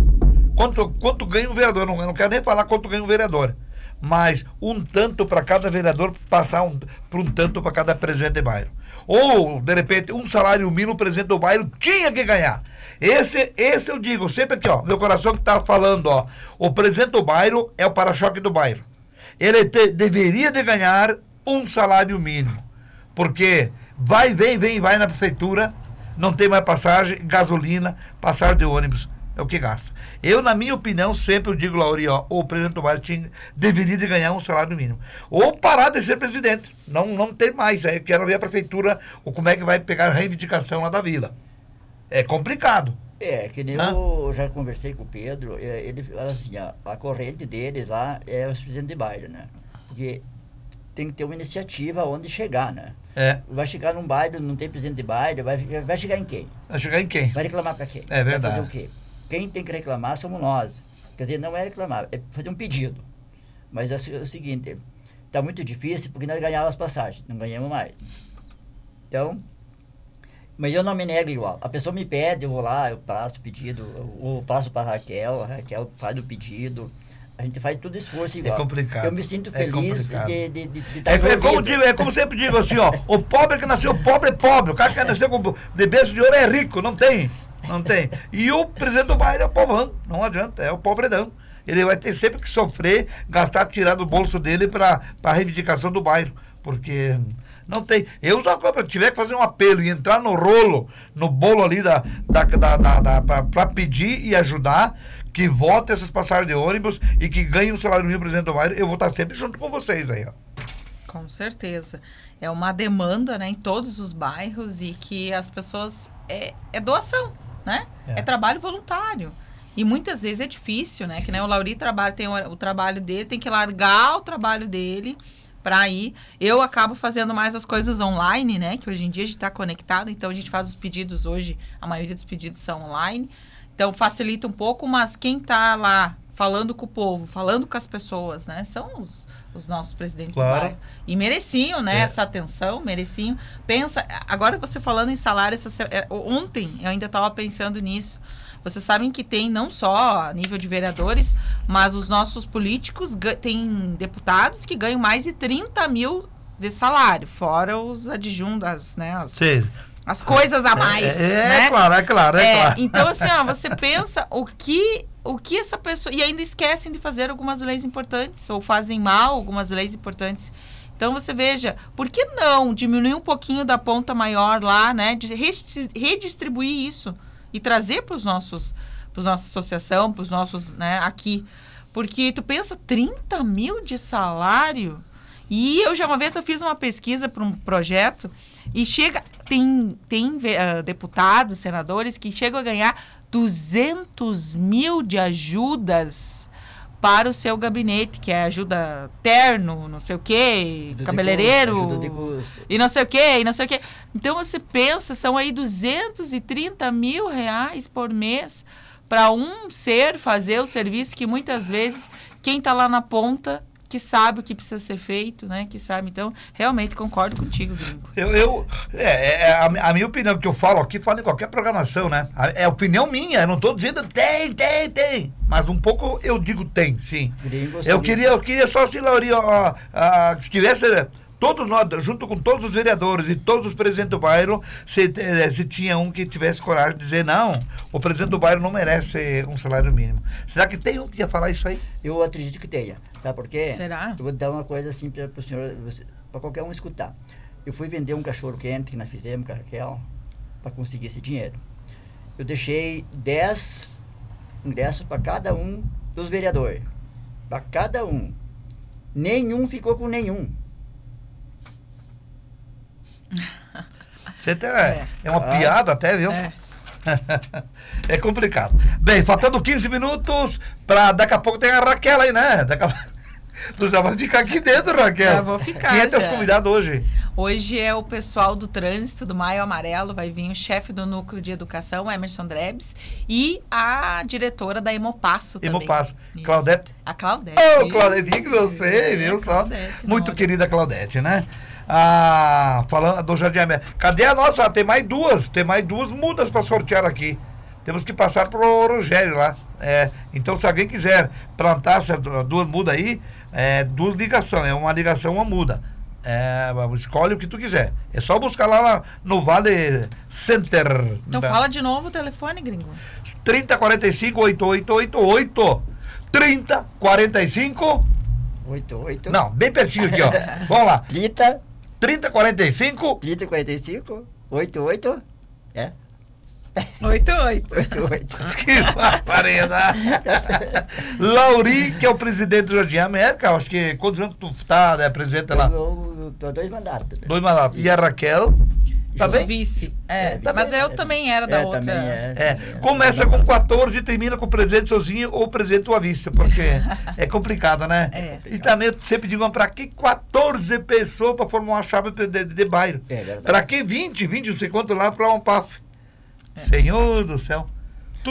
Quanto, quanto ganha um vereador? Não, eu não quero nem falar quanto ganha um vereador. Mas um tanto para cada vereador passar um, por um tanto para cada presidente de bairro. Ou, de repente, um salário mínimo o presidente do bairro tinha que ganhar. Esse, esse eu digo, sempre aqui, ó, meu coração que tá falando, ó, o presidente do bairro é o para-choque do bairro. Ele te- deveria de ganhar um salário mínimo. Porque vai, vem, vem, vai na prefeitura, não tem mais passagem, gasolina, passagem de ônibus, é o que gasta. Eu, na minha opinião, sempre eu digo, Lauri, ó, o presidente do bairro tinha, deveria de ganhar um salário mínimo. Ou parar de ser presidente. Não, não tem mais. Aí eu quero ver a prefeitura, ou como é que vai pegar a reivindicação lá da vila. É complicado. É, que nem Hã? eu já conversei com o Pedro, é, ele fala assim, ó, a corrente deles lá é os presidentes de bairro, né? Porque tem que ter uma iniciativa onde chegar, né? É. Vai chegar num bairro, não tem presidente de bairro, vai, vai chegar em quem? Vai chegar em quem? Vai reclamar para quem? É verdade. Vai fazer o quê? Quem tem que reclamar somos nós. Quer dizer, não é reclamar, é fazer um pedido. Mas é o é seguinte, está muito difícil porque nós ganhávamos as passagens, não ganhamos mais. Então, mas eu não me nego igual. A pessoa me pede, eu vou lá, eu passo o pedido, ou passo para a Raquel, a Raquel faz o pedido. A gente faz tudo esforço igual. complicado, Eu me sinto é feliz complicado. de, de, de, de estar É, é como digo, é como sempre digo assim, ó, o pobre que nasceu pobre é pobre, o cara que nasceu com de berço de ouro é rico, não tem, não tem. E o presidente do bairro é o povão, não adianta, é o pobredão. Ele vai ter sempre que sofrer, gastar, tirar do bolso dele para a reivindicação do bairro, porque não tem. Eu só se eu tiver que fazer um apelo e entrar no rolo, no bolo ali da, da, da, da, para pedir e ajudar que vote essas passagens de ônibus e que ganhe um salário mínimo presidente do bairro, eu vou estar sempre junto com vocês aí, ó. Com certeza. É uma demanda né, em todos os bairros e que as pessoas. É, é doação, né? É. É. trabalho voluntário. E muitas vezes é difícil, né? Que nem o Lauri trabalha, tem o, o trabalho dele, tem que largar o trabalho dele para ir. Eu acabo fazendo mais as coisas online, né? Que hoje em dia a gente está conectado, então a gente faz os pedidos hoje, a maioria dos pedidos são online. Então facilita um pouco, mas quem está lá falando com o povo, falando com as pessoas, né? São os, os nossos presidentes Claro. do bairro. E mereciam, né? É. Essa atenção, mereciam. Pensa, agora você falando em salário, essa, é, ontem eu ainda estava pensando nisso. Vocês sabem que tem não só a nível de vereadores, mas os nossos políticos têm deputados que ganham mais de 30 mil de salário, fora os adjuntos, né? As, as coisas a mais. É, é né? claro, é claro, é, É, claro. Então, assim, ó, você pensa o que, o que essa pessoa. E ainda esquecem de fazer algumas leis importantes, ou fazem mal algumas leis importantes. Então você veja, por que não diminuir um pouquinho da ponta maior lá, né? De redistribuir isso e trazer para os nossos, para nossa associação, para os nossos, né, aqui. Porque tu pensa 30 mil de salário. E eu já uma vez eu fiz uma pesquisa para um projeto e chega tem tem ah, deputados, senadores que chegam a ganhar 200 mil de ajudas para o seu gabinete, que é ajuda terno, não sei o quê, Ajuda de cabeleireiro, custo, de custo. e não sei o quê, e não sei o quê. Então você pensa, são aí 230 mil reais por mês para um ser fazer o serviço que muitas vezes quem está lá na ponta que sabe o que precisa ser feito, né? Que sabe. Então, realmente concordo contigo, gringo. Eu, eu é, é a, mi- a minha opinião que eu falo aqui, falo em qualquer programação, né? A- É opinião minha, eu não estou dizendo tem, tem, tem. Mas um pouco eu digo tem, sim. Gringo, Eu queria, eu queria só se Lauri, ó, ó, ah, se tivesse todos nós, junto com todos os vereadores e todos os presidentes do bairro, se, eh, se tinha um que tivesse coragem de dizer não, o presidente do bairro não merece um salário mínimo. Será que tem um que ia falar isso aí? Eu acredito que tenha. Sabe por quê? Será? Eu vou dar uma coisa assim para o senhor, para qualquer um escutar. Eu fui vender um cachorro quente que nós fizemos com a Raquel para conseguir esse dinheiro. Eu deixei 10 ingressos para cada um dos vereadores. Para cada um. Nenhum ficou com nenhum. Você tem, é. É. uma Ah. piada até, viu? É. (laughs) é complicado. Bem, faltando 15 minutos para daqui a pouco tem a Raquel aí, né? Daqui a... (laughs) Tu já vai ficar aqui dentro, Raquel. Já vou ficar, Quem é teus convidados hoje? Hoje é o pessoal do trânsito do Maio Amarelo, vai vir o chefe do núcleo de educação, Emerson Drebs, e a diretora da Hemopasso também. Hemopasso. Isso. Claudete? A Claudete. Ô, Claudete, que você, É, viu só? Muito Mora. querida Claudete, né? Ah, falando do Jardim América. Cadê a nossa? Tem mais duas, tem mais duas mudas para sortear aqui. temos que passar pro Rogério lá. É, então, se alguém quiser plantar duas mudas aí, é, duas ligações, é uma ligação, uma muda. É, escolhe o que tu quiser. É só buscar lá, lá no Vale Center. Então Da- fala de novo o telefone, gringo. 3045 8888. 3045. 88. Não, bem pertinho aqui, ó. (laughs) Vamos lá. 30, 3045. 30, 45, 88. É? 88. 88. (laughs) Que barbaridade. Lauri, que é o presidente do Jardim América, acho que quantos anos tu tá, né, presidente lá? Eu dois mandatos. né? Dois mandatos. E a Raquel? Tá Sou bem? vice. É, É, tá mas bem. eu também era da É, outra. também é. É, começa com 14 e termina com o presidente sozinho ou o presidente à vista, porque (laughs) é complicado, né? É. E também eu sempre digo, pra que 14 pessoas para formar uma chapa de, de, de bairro? É verdade. Pra que 20, 20, não sei quanto lá para um PAF? É. Senhor do céu.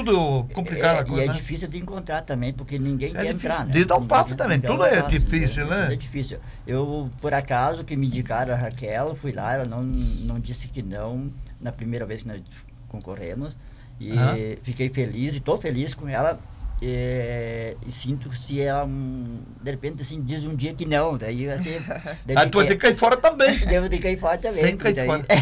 Tudo complicado É, a e é né? difícil de encontrar também, porque ninguém É quer difícil. entrar, né? De dar um Ninguém- papo também, ninguém tudo dá um é passo, difícil, tudo né? É difícil. Eu, por acaso, que me indicaram a Raquel, fui lá, ela não, não disse que não na primeira vez que nós concorremos. E fiquei feliz, e estou feliz com ela. E, e sinto se ela, hum, de repente, assim, diz um dia que não. Daí, assim, (laughs) daí Aí tu vai ter que cair fora também. (laughs) Devo ter que cair fora também. Tem que cair daí- fora. (laughs)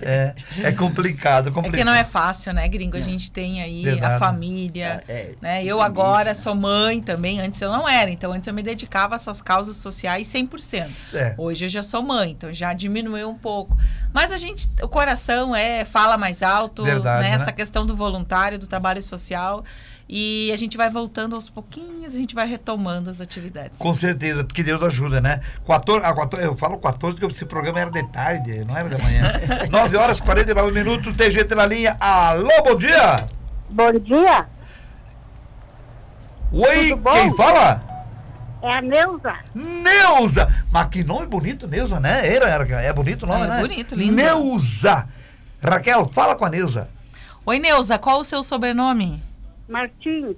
É, é complicado, É complicado. que não é fácil, né, gringo? A gente tem aí Verdade. a família. É, Né? Eu isso, agora né? sou mãe também, antes eu não era, então antes eu me dedicava a essas causas sociais 100%. É. Hoje eu já sou mãe, então já diminuiu um pouco. Mas a gente, o coração é fala mais alto, Verdade, né? né? Essa questão do voluntário, do trabalho social. E a gente vai voltando aos pouquinhos, a gente vai retomando as atividades. Com certeza, porque Deus ajuda, né? 14, ah, 14, eu falo 14 porque esse programa era de tarde, não era de manhã. 9 (laughs) horas e 49 minutos, tem gente na linha. Alô, bom dia! Bom dia, Oi, quem fala? é a Neuza. Neuza! Mas que nome bonito, Neuza, né? Era, era, é bonito o nome, É né? bonito, lindo. Neuza! Raquel, fala com a Neuza. Oi, Neuza, qual o seu sobrenome? Martins,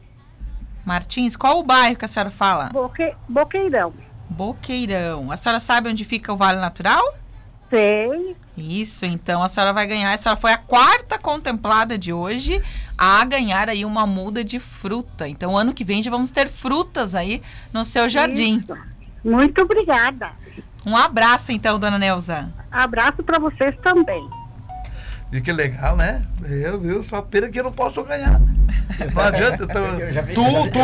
Martins, qual o bairro que a senhora fala? Boque, Boqueirão. Boqueirão. A senhora sabe onde fica o Vale Natural? Sei, Isso, então a senhora vai ganhar. A senhora foi a quarta contemplada de hoje a ganhar aí uma muda de fruta. Então, ano que vem já vamos ter frutas aí no seu jardim. Isso. Muito obrigada. Um abraço, então, dona Neuza. Abraço para vocês também. E que legal, né? Eu, viu? Só pena que eu não posso ganhar. Não adianta. então, vi- tu já (laughs)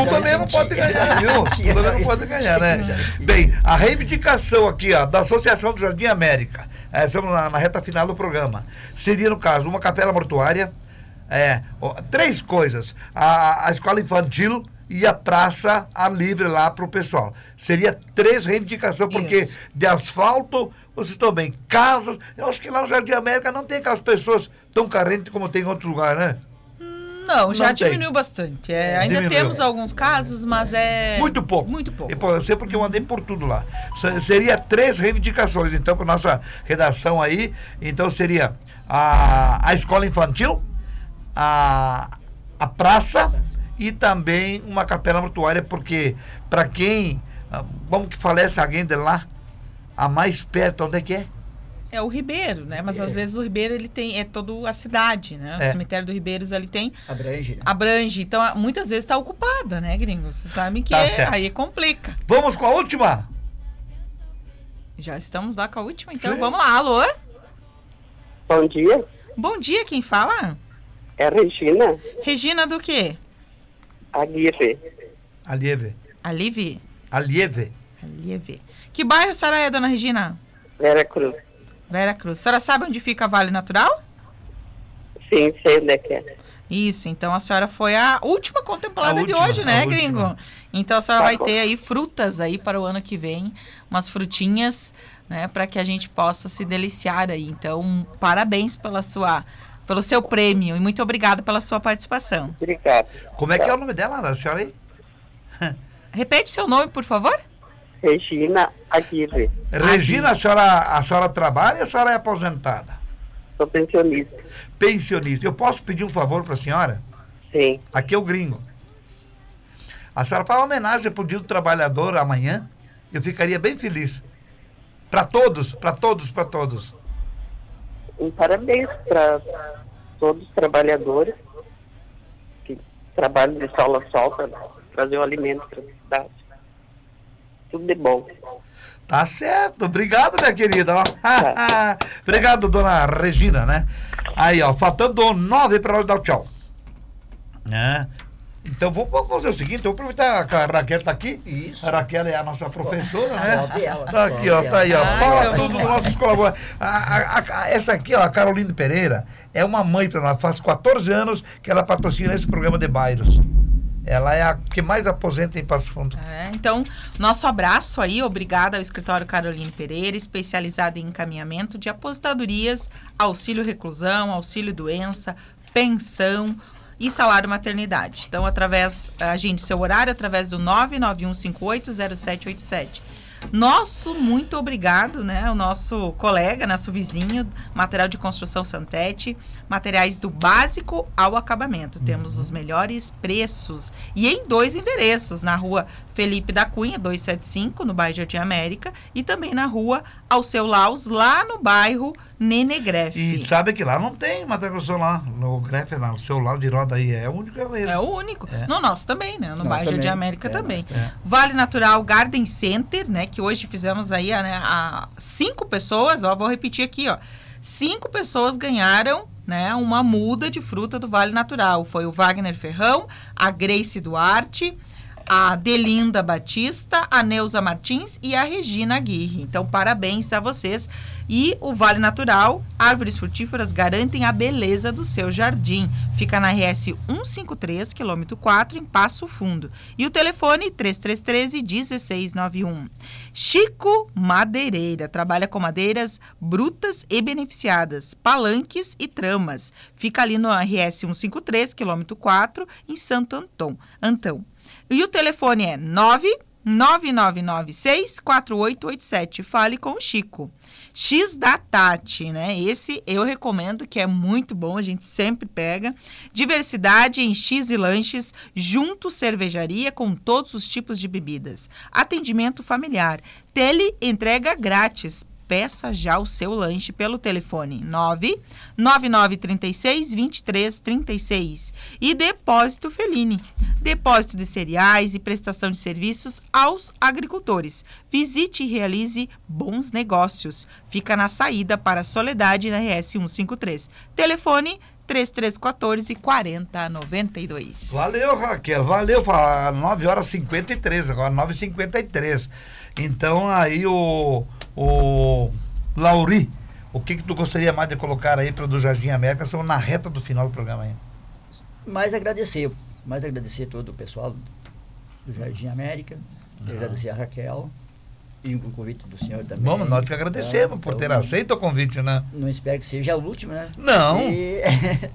tu também não senti. pode ganhar, viu? Tu também não pode senti, ganhar, né? Bem, a reivindicação aqui, ó, da Associação do Jardim América, é, estamos na, na reta final do programa, seria, no caso, uma capela mortuária, é, ó, três coisas. A, a escola infantil e a praça ar livre lá para o pessoal. Seria três reivindicações, porque Isso. de asfalto, vocês estão bem. Casas, eu acho que lá no Jardim América não tem aquelas pessoas tão carentes como tem em outros lugares, né? Não, já Não tem. diminuiu bastante. É, ainda Diminuiu. temos alguns casos, mas é. Muito pouco. Muito pouco. Eu sei porque eu andei por tudo lá. Se- Seria três reivindicações, então, para nossa redação aí. Então, seria a, a escola infantil, a, a praça e também uma capela mortuária, porque para quem, ah, vamos que falece alguém de lá, a mais perto, onde é que é? É o Ribeiro, né? Mas às vezes o Ribeiro ele tem é toda a cidade, né? É. O cemitério do Ribeiros ele tem Abrange, né? abrange, então muitas vezes está ocupada, né, gringo? Vocês sabem que Tá é- aí complica. Vamos com a última? Já estamos lá com a última, então Sim. vamos lá. Alô? Bom dia, Bom dia, quem fala? é a Regina Regina do quê? Aguirre, Alieve. Alive? Alieve. Alieve. Que bairro a senhora é, dona Regina? Vera Cruz. Vera Cruz. A senhora sabe onde fica Vale Natural? Sim, sei onde é que é. Isso, então a senhora foi a última contemplada A de última, hoje, a né, última. gringo? Então a senhora Tá vai bom. ter aí frutas aí para o ano que vem, umas frutinhas, né, para que a gente possa se deliciar aí. Então, parabéns pela sua pelo seu prêmio e muito obrigada pela sua participação. Obrigado. Como é que é o nome dela, da senhora aí? Repete seu nome, por favor? Regina Aguirre, Regina, a senhora, a senhora trabalha ou a senhora é aposentada? sou pensionista. Pensionista. Eu posso pedir um favor para a senhora? Sim, Aqui é o gringo. A senhora faz uma homenagem para o Dia do Trabalhador amanhã. Eu ficaria bem feliz. Para todos, para todos, para todos. um parabéns para todos os trabalhadores trabalho de sol a sol para trazer o alimento para a cidade. Tudo de bom. Tá certo. Obrigado, minha querida. ó. (laughs) Obrigado, dona Regina, né? Aí, ó, faltando nove para nós dar o tchau. Né? Então vamos, fazer o seguinte, vamos aproveitar que a Raquel tá aqui. Isso. A Raquel é a nossa professora, né? Sobe ela, Tá aqui, ó, tá aí, ó. ela. Fala Ai, tudo dos nossos colaboradores. Essa aqui, ó, a Caroline Pereira, é uma mãe para nós. Faz 14 anos que ela patrocina esse programa de bairros. Ela é a que mais aposenta em Passo Fundo. É, então, nosso abraço aí, obrigada ao escritório Caroline Pereira, especializado em encaminhamento de aposentadorias, auxílio reclusão, auxílio doença, pensão e salário maternidade. Então, através, agende seu horário através do 991580787. Nosso muito obrigado, né? O nosso colega, nosso vizinho, material de construção Santete, materiais do básico ao acabamento. Temos os melhores preços e em dois endereços, na rua Felipe da Cunha, 275, no bairro Jardim América, e também na rua Alceu Laus, lá no bairro Nenegrefe. E sabe que lá não tem matriculação lá, no Grefe, lá, no seu lado de roda aí, é o único é. É o único. É. No nosso também, né? No Nós bairro Jardim também. América É, também. nós também. Vale Natural Garden Center, né? Que hoje fizemos aí a, né, a cinco pessoas, ó, vou repetir aqui, ó. Cinco pessoas ganharam, né, uma muda de fruta do Vale Natural. Foi o Wagner Ferrão, a Grace Duarte, a Delinda Batista, a Neuza Martins e a Regina Aguirre. Então, parabéns a vocês. E o Vale Natural, árvores frutíferas garantem a beleza do seu jardim. Fica na RS 153, quilômetro 4, em Passo Fundo. E o telefone 3313 1691. Chico Madeireira trabalha com madeiras brutas e beneficiadas, palanques e tramas. Fica ali no RS 153, quilômetro 4, em Santo Antão. Antão. E o telefone é 99996-4887. Fale com o Chico. X da Tati, né? Esse eu recomendo que é muito bom, a gente sempre pega. Diversidade em X e lanches, junto cervejaria com todos os tipos de bebidas. Atendimento familiar. Tele entrega grátis. Peça já o seu lanche pelo telefone 99936 2336 e Depósito Feline. Depósito de cereais e prestação de serviços aos agricultores. Visite e realize bons negócios. Fica na saída para Soledade na RS 153. Telefone 3314 4092. Valeu, Raquel, valeu. Fa- 9 horas e 53, agora 9 e 53 Então aí o, o Lauri, o que que tu gostaria mais de colocar aí para do Jardim América? Estamos na reta do final do programa aí. Mais agradecer, mais agradecer todo o pessoal do Jardim América, agradecer a Raquel e o convite do senhor também. Vamos, nós que agradecemos Tá, por ter então, aceito o convite, né? Não espero que seja o último, né? Não. E-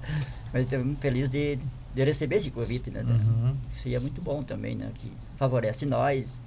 (laughs) Mas estou muito feliz de, de receber esse convite, né? Uhum. Isso é muito bom também, né? Que favorece nós.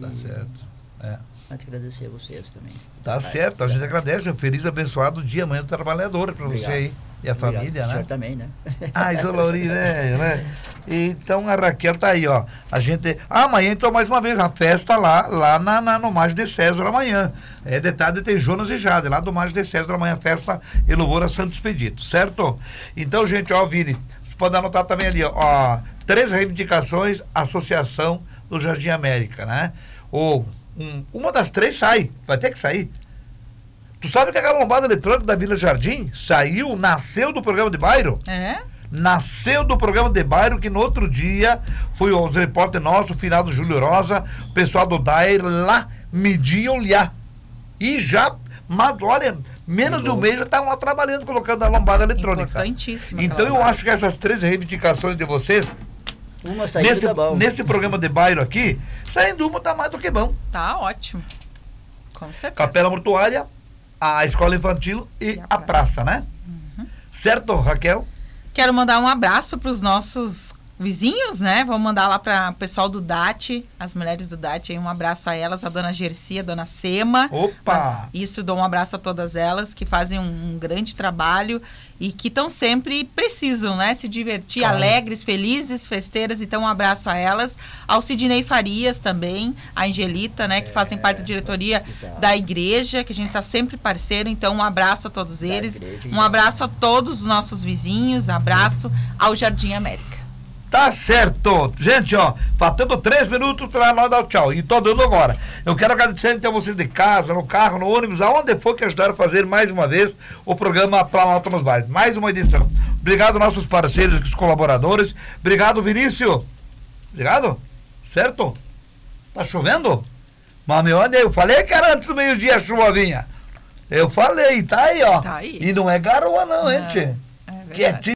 Tá E certo. É. Mais agradecer a vocês também. Tá certo, a gente agradece. Um feliz, abençoado dia amanhã do trabalhador para você aí e a Obrigado. família, O né? senhor também, né? (laughs) Ah, isso é o Lauri, velho, né? Então a Raquel tá aí, ó. A gente. Ah, amanhã então mais uma vez, a festa lá, lá na, na- no Mágio de César amanhã. É detalhe tem Jonas e Jade, lá do Mágio de César amanhã, festa e louvor a Santo Expedito, certo? Então, gente, ó, Vini, você pode anotar também ali, ó, ó, três reivindicações, Associação do Jardim América, né? Ou um- uma das três sai, vai ter que sair. Tu sabe que aquela lombada eletrônica da Vila Jardim saiu, nasceu do programa de bairro? É? nasceu do programa de bairro que no outro dia foi os repórter nosso, o final do Júlio Rosa, o pessoal do Dair lá mediam lá. E já, mas olha, menos de um mês já estavam lá trabalhando, colocando a lombada eletrônica. Importantíssima. Então eu acho que essas três reivindicações de vocês, Uma saída nesse, tá bom. nesse programa de bairro aqui, saindo uma tá mais do que bom. Tá ótimo. Com certeza. Capela Mortuária, a escola infantil e, E a a praça, né? Certo, Raquel? Quero mandar um abraço para os nossos vizinhos, né? Vamos mandar lá para o pessoal do DAT, as mulheres do DAT, aí um abraço a elas, a dona Gercia, a dona Sema. Opa! Isso, dou um abraço a todas elas que fazem um, um grande trabalho e que estão sempre precisam, né? Se divertir, Claro. alegres, felizes, festeiras. Então, um abraço a elas. Ao Sidney Farias também, a Angelita, né? Que fazem parte da diretoria exato. da igreja, que a gente está sempre parceiro. Então, um abraço a todos eles. igreja Um abraço a todos os nossos vizinhos. Abraço ao Jardim América. Tá certo. Gente, ó, faltando três minutos para nós dar o tchau. E tô dando agora. Eu quero agradecer então vocês de casa, no carro, no ônibus, aonde for que ajudaram a fazer mais uma vez o programa Planalto nos Bares. Mais uma edição. Obrigado, nossos parceiros, os colaboradores. Obrigado, Vinícius. Obrigado. Certo? Tá chovendo? Mas, meu, olha, eu falei que era antes do meio-dia a chuva vinha. Eu falei, tá aí, ó. Tá aí. E não é garoa, não, Não, gente. é verdade. Quietinho.